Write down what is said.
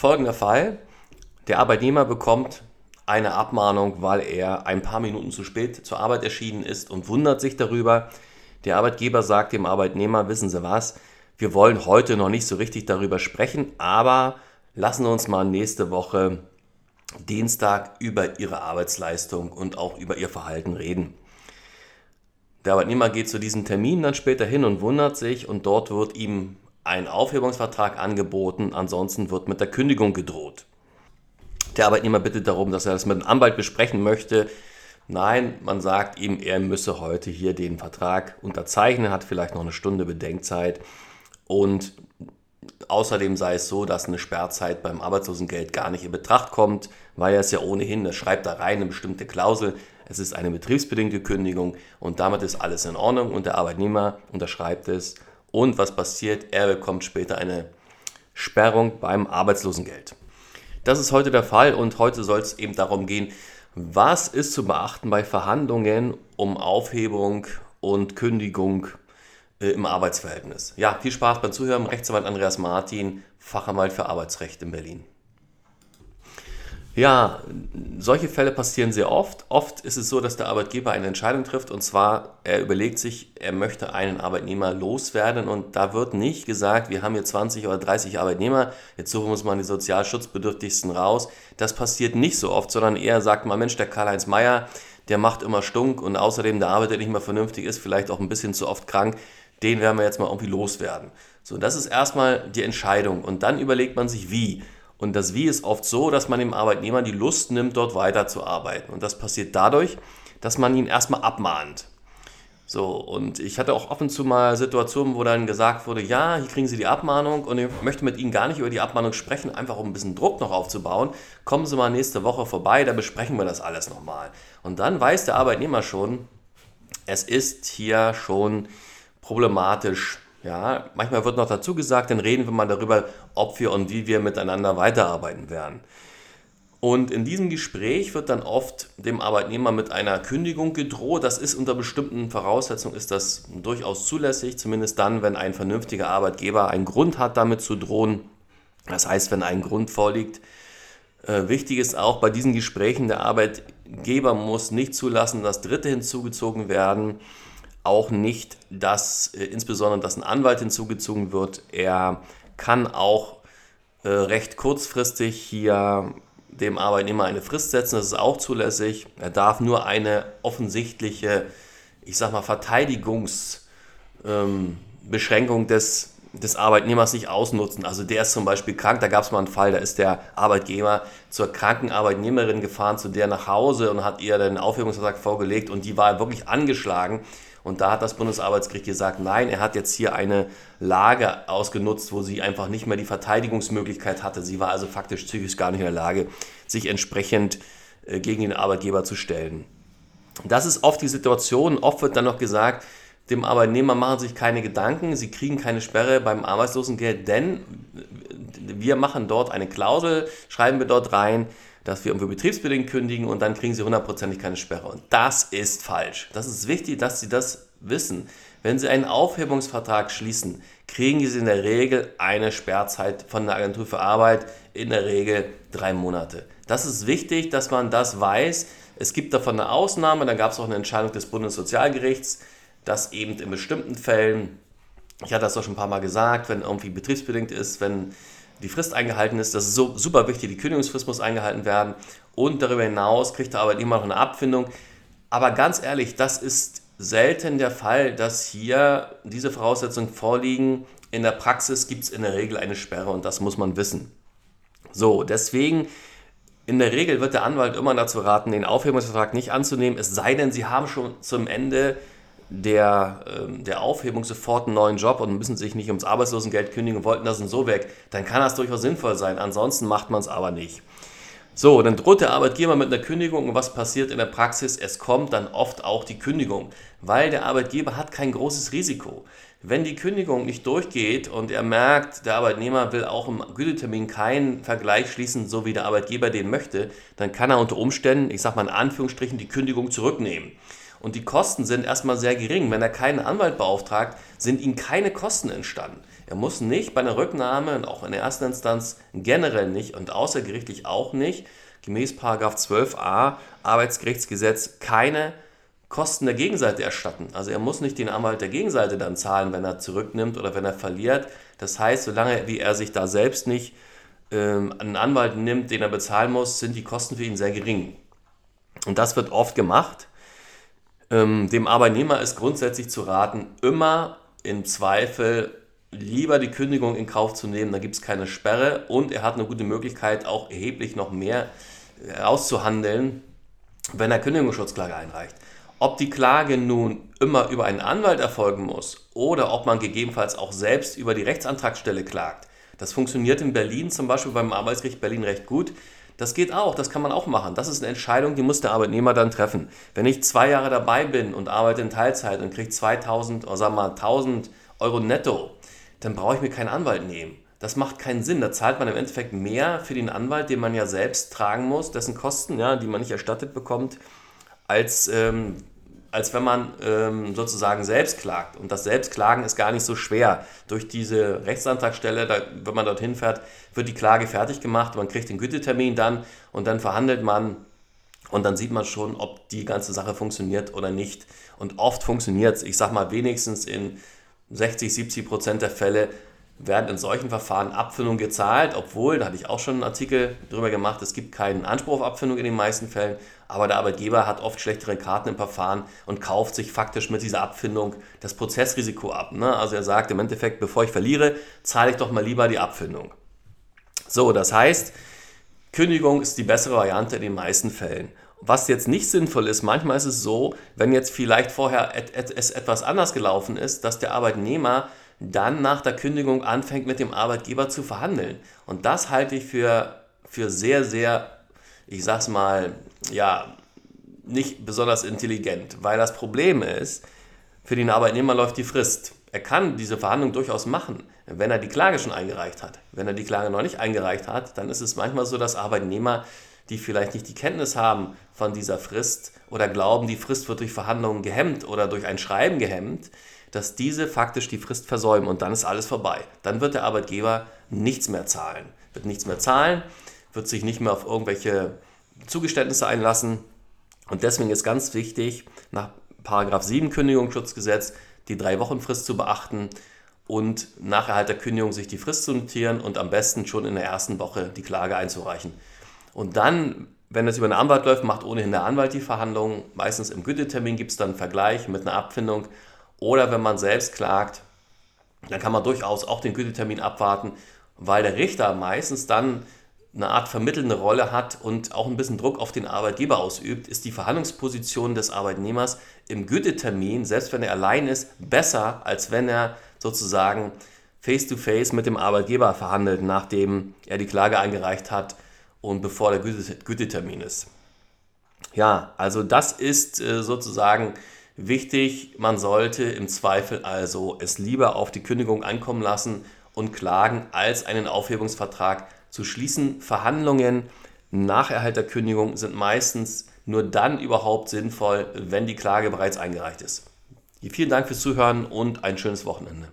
folgender Fall. Der Arbeitnehmer bekommt eine Abmahnung, weil er ein paar Minuten zu spät zur Arbeit erschienen ist und wundert sich darüber. Der Arbeitgeber sagt dem Arbeitnehmer, wissen Sie was, wir wollen heute noch nicht so richtig darüber sprechen, aber lassen uns mal nächste Woche Dienstag über Ihre Arbeitsleistung und auch über Ihr Verhalten reden. Der Arbeitnehmer geht zu diesem Termin dann später hin und wundert sich und dort wird ihm ein Aufhebungsvertrag angeboten, ansonsten wird mit der Kündigung gedroht. Der Arbeitnehmer bittet darum, dass er das mit dem Anwalt besprechen möchte. Nein, man sagt ihm, er müsse heute hier den Vertrag unterzeichnen, hat vielleicht noch eine Stunde Bedenkzeit und außerdem sei es so, dass eine Sperrzeit beim Arbeitslosengeld gar nicht in Betracht kommt, weil er es ja ohnehin, das schreibt da rein eine bestimmte Klausel, es ist eine betriebsbedingte Kündigung und damit ist alles in Ordnung und der Arbeitnehmer unterschreibt es und was passiert? Er bekommt später eine Sperrung beim Arbeitslosengeld. Das ist heute der Fall und heute soll es eben darum gehen, was ist zu beachten bei Verhandlungen um Aufhebung und Kündigung äh, im Arbeitsverhältnis. Ja, viel Spaß beim Zuhören. Rechtsanwalt Andreas Martin, Fachanwalt für Arbeitsrecht in Berlin. Ja, solche Fälle passieren sehr oft. Oft ist es so, dass der Arbeitgeber eine Entscheidung trifft und zwar, er überlegt sich, er möchte einen Arbeitnehmer loswerden und da wird nicht gesagt, wir haben hier 20 oder 30 Arbeitnehmer, jetzt suchen wir uns mal die sozialschutzbedürftigsten raus. Das passiert nicht so oft, sondern eher sagt man, Mensch, der Karl-Heinz Mayer, der macht immer Stunk und außerdem der arbeitet nicht mehr vernünftig, ist vielleicht auch ein bisschen zu oft krank, den werden wir jetzt mal irgendwie loswerden. So, das ist erstmal die Entscheidung und dann überlegt man sich, wie. Und das Wie ist oft so, dass man dem Arbeitnehmer die Lust nimmt, dort weiterzuarbeiten. Und das passiert dadurch, dass man ihn erstmal abmahnt. So, und ich hatte auch ab zu mal Situationen, wo dann gesagt wurde, ja, hier kriegen Sie die Abmahnung und ich möchte mit Ihnen gar nicht über die Abmahnung sprechen, einfach um ein bisschen Druck noch aufzubauen. Kommen Sie mal nächste Woche vorbei, da besprechen wir das alles nochmal. Und dann weiß der Arbeitnehmer schon, es ist hier schon problematisch, ja, manchmal wird noch dazu gesagt, dann reden wir mal darüber, ob wir und wie wir miteinander weiterarbeiten werden. Und in diesem Gespräch wird dann oft dem Arbeitnehmer mit einer Kündigung gedroht. Das ist unter bestimmten Voraussetzungen ist das durchaus zulässig, zumindest dann, wenn ein vernünftiger Arbeitgeber einen Grund hat, damit zu drohen. Das heißt, wenn ein Grund vorliegt. Äh, wichtig ist auch bei diesen Gesprächen, der Arbeitgeber muss nicht zulassen, dass Dritte hinzugezogen werden auch nicht, dass äh, insbesondere, dass ein Anwalt hinzugezogen wird. Er kann auch äh, recht kurzfristig hier dem Arbeitnehmer eine Frist setzen, das ist auch zulässig. Er darf nur eine offensichtliche, ich sag mal, Verteidigungsbeschränkung ähm, des, des Arbeitnehmers nicht ausnutzen. Also der ist zum Beispiel krank, da gab es mal einen Fall, da ist der Arbeitgeber zur kranken Arbeitnehmerin gefahren, zu der nach Hause und hat ihr den Aufhebungsvertrag vorgelegt und die war wirklich angeschlagen und da hat das Bundesarbeitsgericht gesagt, nein, er hat jetzt hier eine Lage ausgenutzt, wo sie einfach nicht mehr die Verteidigungsmöglichkeit hatte. Sie war also faktisch psychisch gar nicht in der Lage, sich entsprechend äh, gegen den Arbeitgeber zu stellen. Das ist oft die Situation. Oft wird dann noch gesagt, dem Arbeitnehmer machen sich keine Gedanken, sie kriegen keine Sperre beim Arbeitslosengeld, denn wir machen dort eine Klausel, schreiben wir dort rein, dass wir irgendwie betriebsbedingt kündigen und dann kriegen sie hundertprozentig keine Sperre. Und das ist falsch. Das ist wichtig, dass Sie das wissen. Wenn Sie einen Aufhebungsvertrag schließen, kriegen Sie in der Regel eine Sperrzeit von der Agentur für Arbeit, in der Regel drei Monate. Das ist wichtig, dass man das weiß. Es gibt davon eine Ausnahme, dann gab es auch eine Entscheidung des Bundessozialgerichts, dass eben in bestimmten Fällen, ich hatte das doch schon ein paar Mal gesagt, wenn irgendwie betriebsbedingt ist, wenn die Frist eingehalten ist. Das ist so super wichtig. Die Kündigungsfrist muss eingehalten werden. Und darüber hinaus kriegt der Arbeitnehmer noch eine Abfindung. Aber ganz ehrlich, das ist selten der Fall, dass hier diese Voraussetzungen vorliegen. In der Praxis gibt es in der Regel eine Sperre und das muss man wissen. So, deswegen in der Regel wird der Anwalt immer dazu raten, den Aufhebungsvertrag nicht anzunehmen, es sei denn, Sie haben schon zum Ende der, ähm, der Aufhebung sofort einen neuen Job und müssen sich nicht ums Arbeitslosengeld kündigen und wollten das und so weg, dann kann das durchaus sinnvoll sein. Ansonsten macht man es aber nicht. So, dann droht der Arbeitgeber mit einer Kündigung und was passiert in der Praxis? Es kommt dann oft auch die Kündigung, weil der Arbeitgeber hat kein großes Risiko. Wenn die Kündigung nicht durchgeht und er merkt, der Arbeitnehmer will auch im Gütetermin keinen Vergleich schließen, so wie der Arbeitgeber den möchte, dann kann er unter Umständen, ich sage mal in Anführungsstrichen, die Kündigung zurücknehmen. Und die Kosten sind erstmal sehr gering. Wenn er keinen Anwalt beauftragt, sind ihm keine Kosten entstanden. Er muss nicht bei einer Rücknahme und auch in der ersten Instanz generell nicht und außergerichtlich auch nicht, gemäß 12a Arbeitsgerichtsgesetz, keine Kosten der Gegenseite erstatten. Also er muss nicht den Anwalt der Gegenseite dann zahlen, wenn er zurücknimmt oder wenn er verliert. Das heißt, solange wie er sich da selbst nicht ähm, einen Anwalt nimmt, den er bezahlen muss, sind die Kosten für ihn sehr gering. Und das wird oft gemacht. Ähm, dem Arbeitnehmer ist grundsätzlich zu raten, immer im Zweifel lieber die Kündigung in Kauf zu nehmen, da gibt es keine Sperre und er hat eine gute Möglichkeit, auch erheblich noch mehr auszuhandeln, wenn er Kündigungsschutzklage einreicht. Ob die Klage nun immer über einen Anwalt erfolgen muss oder ob man gegebenenfalls auch selbst über die Rechtsantragsstelle klagt, das funktioniert in Berlin zum Beispiel beim Arbeitsgericht Berlin recht gut. Das geht auch, das kann man auch machen. Das ist eine Entscheidung, die muss der Arbeitnehmer dann treffen. Wenn ich zwei Jahre dabei bin und arbeite in Teilzeit und kriege 2000 oder sagen mal 1000 Euro netto, dann brauche ich mir keinen Anwalt nehmen. Das macht keinen Sinn. Da zahlt man im Endeffekt mehr für den Anwalt, den man ja selbst tragen muss, dessen Kosten, ja, die man nicht erstattet bekommt, als ähm, als wenn man ähm, sozusagen selbst klagt. Und das Selbstklagen ist gar nicht so schwer. Durch diese Rechtsantragsstelle, da, wenn man dorthin fährt, wird die Klage fertig gemacht, man kriegt den Gütetermin dann und dann verhandelt man und dann sieht man schon, ob die ganze Sache funktioniert oder nicht. Und oft funktioniert es. Ich sage mal, wenigstens in 60, 70 Prozent der Fälle werden in solchen Verfahren Abfindungen gezahlt, obwohl, da hatte ich auch schon einen Artikel drüber gemacht, es gibt keinen Anspruch auf Abfindung in den meisten Fällen, aber der Arbeitgeber hat oft schlechtere Karten im Verfahren und kauft sich faktisch mit dieser Abfindung das Prozessrisiko ab. Ne? Also er sagt im Endeffekt, bevor ich verliere, zahle ich doch mal lieber die Abfindung. So, das heißt, Kündigung ist die bessere Variante in den meisten Fällen. Was jetzt nicht sinnvoll ist, manchmal ist es so, wenn jetzt vielleicht vorher es etwas anders gelaufen ist, dass der Arbeitnehmer dann nach der Kündigung anfängt mit dem Arbeitgeber zu verhandeln. Und das halte ich für, für sehr, sehr, ich sag's mal, ja, nicht besonders intelligent, weil das Problem ist, für den Arbeitnehmer läuft die Frist. Er kann diese Verhandlung durchaus machen, wenn er die Klage schon eingereicht hat. Wenn er die Klage noch nicht eingereicht hat, dann ist es manchmal so, dass Arbeitnehmer, die vielleicht nicht die Kenntnis haben von dieser Frist oder glauben, die Frist wird durch Verhandlungen gehemmt oder durch ein Schreiben gehemmt, dass diese faktisch die Frist versäumen und dann ist alles vorbei. Dann wird der Arbeitgeber nichts mehr zahlen. Wird nichts mehr zahlen, wird sich nicht mehr auf irgendwelche Zugeständnisse einlassen. Und deswegen ist ganz wichtig, nach 7 Kündigungsschutzgesetz die drei Wochen Frist zu beachten und nach Erhalt der Kündigung sich die Frist zu notieren und am besten schon in der ersten Woche die Klage einzureichen. Und dann, wenn es über einen Anwalt läuft, macht ohnehin der Anwalt die Verhandlungen. Meistens im Gütetermin gibt es dann einen Vergleich mit einer Abfindung oder wenn man selbst klagt, dann kann man durchaus auch den Gütetermin abwarten, weil der Richter meistens dann eine Art vermittelnde Rolle hat und auch ein bisschen Druck auf den Arbeitgeber ausübt, ist die Verhandlungsposition des Arbeitnehmers im Gütetermin, selbst wenn er allein ist, besser, als wenn er sozusagen face-to-face -face mit dem Arbeitgeber verhandelt, nachdem er die Klage eingereicht hat und bevor der Gütetermin ist. Ja, also das ist äh, sozusagen Wichtig, man sollte im Zweifel also es lieber auf die Kündigung ankommen lassen und klagen, als einen Aufhebungsvertrag zu schließen. Verhandlungen nach Erhalt der Kündigung sind meistens nur dann überhaupt sinnvoll, wenn die Klage bereits eingereicht ist. Vielen Dank fürs Zuhören und ein schönes Wochenende.